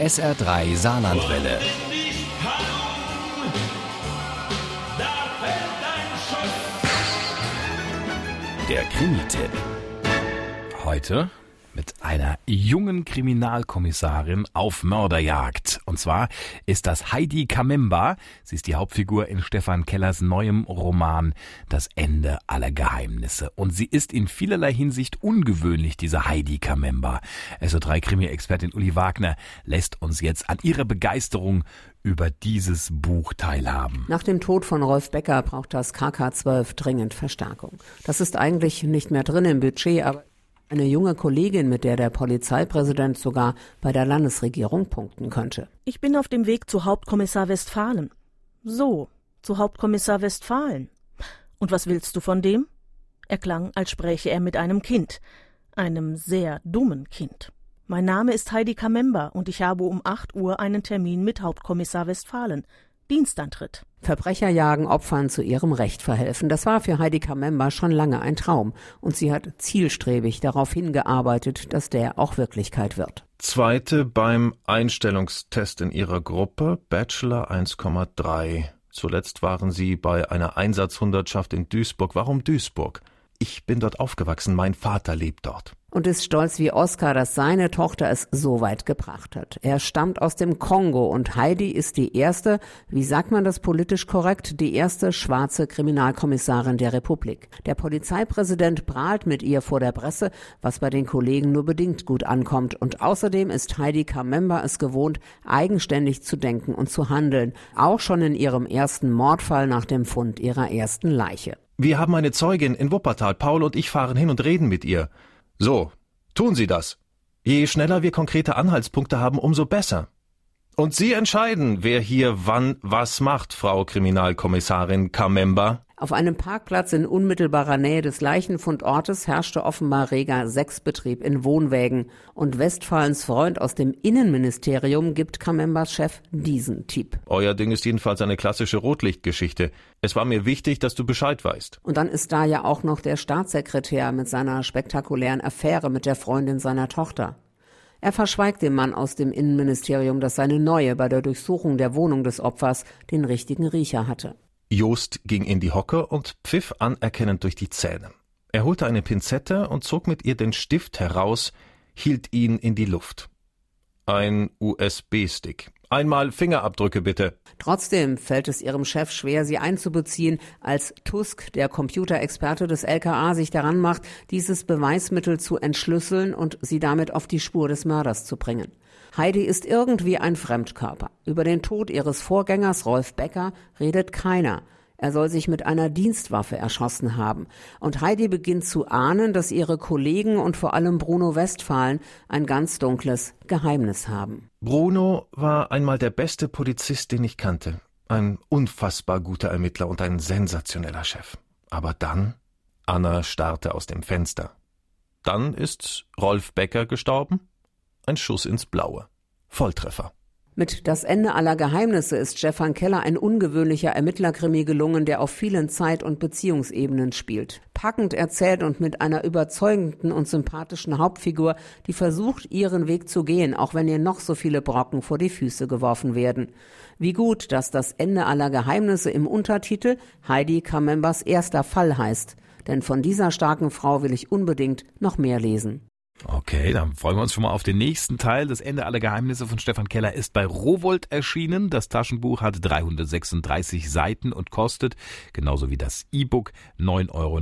SR3 Saarlandwelle. Der Krimi-Tipp. Heute mit einer jungen Kriminalkommissarin auf Mörderjagd. Und zwar ist das Heidi Kamemba. Sie ist die Hauptfigur in Stefan Kellers neuem Roman Das Ende aller Geheimnisse. Und sie ist in vielerlei Hinsicht ungewöhnlich, diese Heidi Kamemba. SO3 Krimi-Expertin Uli Wagner lässt uns jetzt an ihrer Begeisterung über dieses Buch teilhaben. Nach dem Tod von Rolf Becker braucht das KK12 dringend Verstärkung. Das ist eigentlich nicht mehr drin im Budget, aber eine junge Kollegin, mit der der Polizeipräsident sogar bei der Landesregierung punkten könnte. Ich bin auf dem Weg zu Hauptkommissar Westfalen. So, zu Hauptkommissar Westfalen. Und was willst du von dem? Er klang, als spräche er mit einem Kind, einem sehr dummen Kind. Mein Name ist Heidi Kamemba und ich habe um 8 Uhr einen Termin mit Hauptkommissar Westfalen. Dienstantritt. Verbrecher jagen Opfern zu ihrem Recht verhelfen. Das war für Heidi Kamemba schon lange ein Traum. Und sie hat zielstrebig darauf hingearbeitet, dass der auch Wirklichkeit wird. Zweite beim Einstellungstest in ihrer Gruppe, Bachelor 1,3. Zuletzt waren sie bei einer Einsatzhundertschaft in Duisburg. Warum Duisburg? Ich bin dort aufgewachsen, mein Vater lebt dort und ist stolz wie Oskar, dass seine Tochter es so weit gebracht hat. Er stammt aus dem Kongo und Heidi ist die erste, wie sagt man das politisch korrekt, die erste schwarze Kriminalkommissarin der Republik. Der Polizeipräsident prahlt mit ihr vor der Presse, was bei den Kollegen nur bedingt gut ankommt und außerdem ist Heidi Kamemba es gewohnt, eigenständig zu denken und zu handeln, auch schon in ihrem ersten Mordfall nach dem Fund ihrer ersten Leiche. Wir haben eine Zeugin in Wuppertal. Paul und ich fahren hin und reden mit ihr. So, tun Sie das. Je schneller wir konkrete Anhaltspunkte haben, umso besser. Und Sie entscheiden, wer hier wann was macht, Frau Kriminalkommissarin Kamemba. Auf einem Parkplatz in unmittelbarer Nähe des Leichenfundortes herrschte offenbar reger Sexbetrieb in Wohnwägen. Und Westfalens Freund aus dem Innenministerium gibt Kamembas Chef diesen Tipp. Euer Ding ist jedenfalls eine klassische Rotlichtgeschichte. Es war mir wichtig, dass du Bescheid weißt. Und dann ist da ja auch noch der Staatssekretär mit seiner spektakulären Affäre mit der Freundin seiner Tochter. Er verschweigt dem Mann aus dem Innenministerium, dass seine Neue bei der Durchsuchung der Wohnung des Opfers den richtigen Riecher hatte. Jost ging in die Hocke und pfiff anerkennend durch die Zähne. Er holte eine Pinzette und zog mit ihr den Stift heraus, hielt ihn in die Luft. Ein USB-Stick. Einmal Fingerabdrücke bitte. Trotzdem fällt es ihrem Chef schwer, sie einzubeziehen, als Tusk, der Computerexperte des LKA, sich daran macht, dieses Beweismittel zu entschlüsseln und sie damit auf die Spur des Mörders zu bringen. Heidi ist irgendwie ein Fremdkörper. Über den Tod ihres Vorgängers Rolf Becker redet keiner. Er soll sich mit einer Dienstwaffe erschossen haben. Und Heidi beginnt zu ahnen, dass ihre Kollegen und vor allem Bruno Westphalen ein ganz dunkles Geheimnis haben. Bruno war einmal der beste Polizist, den ich kannte. Ein unfassbar guter Ermittler und ein sensationeller Chef. Aber dann? Anna starrte aus dem Fenster. Dann ist Rolf Becker gestorben? Ein Schuss ins Blaue. Volltreffer. Mit Das Ende aller Geheimnisse ist Stefan Keller ein ungewöhnlicher Ermittlerkrimi gelungen, der auf vielen Zeit- und Beziehungsebenen spielt. Packend erzählt und mit einer überzeugenden und sympathischen Hauptfigur, die versucht, ihren Weg zu gehen, auch wenn ihr noch so viele Brocken vor die Füße geworfen werden. Wie gut, dass Das Ende aller Geheimnisse im Untertitel Heidi Kamembers erster Fall heißt. Denn von dieser starken Frau will ich unbedingt noch mehr lesen. Okay, dann freuen wir uns schon mal auf den nächsten Teil. Das Ende aller Geheimnisse von Stefan Keller ist bei Rowold erschienen. Das Taschenbuch hat 336 Seiten und kostet, genauso wie das E-Book, 9,99 Euro.